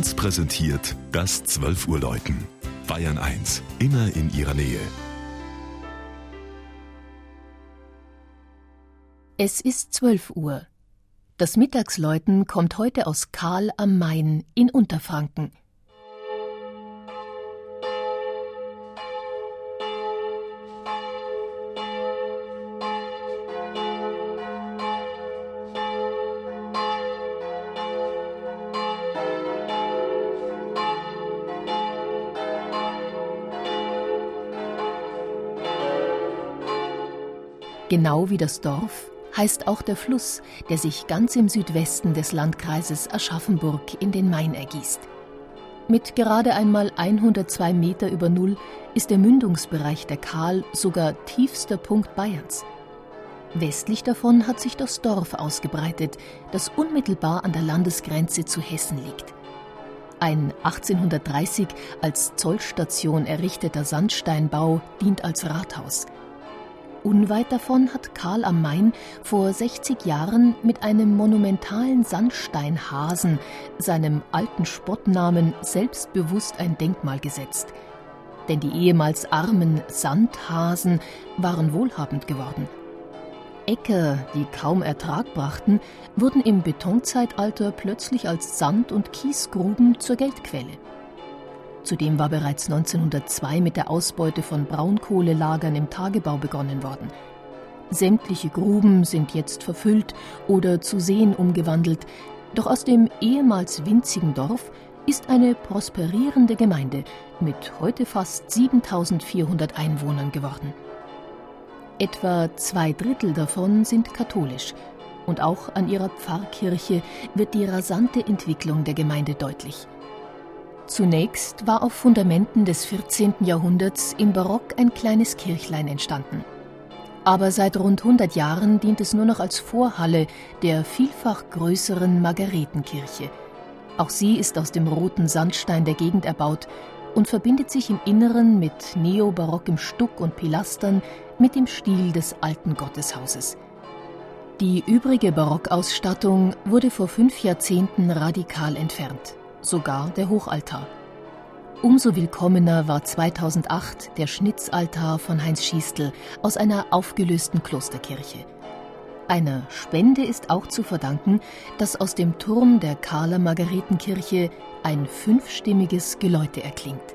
1 präsentiert das 12 Uhr Läuten. Bayern 1, immer in ihrer Nähe. Es ist 12 Uhr. Das Mittagsläuten kommt heute aus Karl am Main in Unterfranken. Genau wie das Dorf heißt auch der Fluss, der sich ganz im Südwesten des Landkreises Aschaffenburg in den Main ergießt. Mit gerade einmal 102 Meter über Null ist der Mündungsbereich der Kahl sogar tiefster Punkt Bayerns. Westlich davon hat sich das Dorf ausgebreitet, das unmittelbar an der Landesgrenze zu Hessen liegt. Ein 1830 als Zollstation errichteter Sandsteinbau dient als Rathaus – Unweit davon hat Karl am Main vor 60 Jahren mit einem monumentalen Sandsteinhasen, seinem alten Spottnamen, selbstbewusst ein Denkmal gesetzt. Denn die ehemals armen Sandhasen waren wohlhabend geworden. Äcker, die kaum Ertrag brachten, wurden im Betonzeitalter plötzlich als Sand- und Kiesgruben zur Geldquelle. Zudem war bereits 1902 mit der Ausbeute von Braunkohlelagern im Tagebau begonnen worden. Sämtliche Gruben sind jetzt verfüllt oder zu Seen umgewandelt, doch aus dem ehemals winzigen Dorf ist eine prosperierende Gemeinde mit heute fast 7400 Einwohnern geworden. Etwa zwei Drittel davon sind katholisch und auch an ihrer Pfarrkirche wird die rasante Entwicklung der Gemeinde deutlich. Zunächst war auf Fundamenten des 14. Jahrhunderts im Barock ein kleines Kirchlein entstanden. Aber seit rund 100 Jahren dient es nur noch als Vorhalle der vielfach größeren Margaretenkirche. Auch sie ist aus dem roten Sandstein der Gegend erbaut und verbindet sich im Inneren mit neobarockem Stuck und Pilastern mit dem Stil des alten Gotteshauses. Die übrige Barockausstattung wurde vor fünf Jahrzehnten radikal entfernt sogar der Hochaltar. Umso willkommener war 2008 der Schnitzaltar von Heinz Schiestl aus einer aufgelösten Klosterkirche. Einer Spende ist auch zu verdanken, dass aus dem Turm der Karler Margaretenkirche ein fünfstimmiges Geläute erklingt.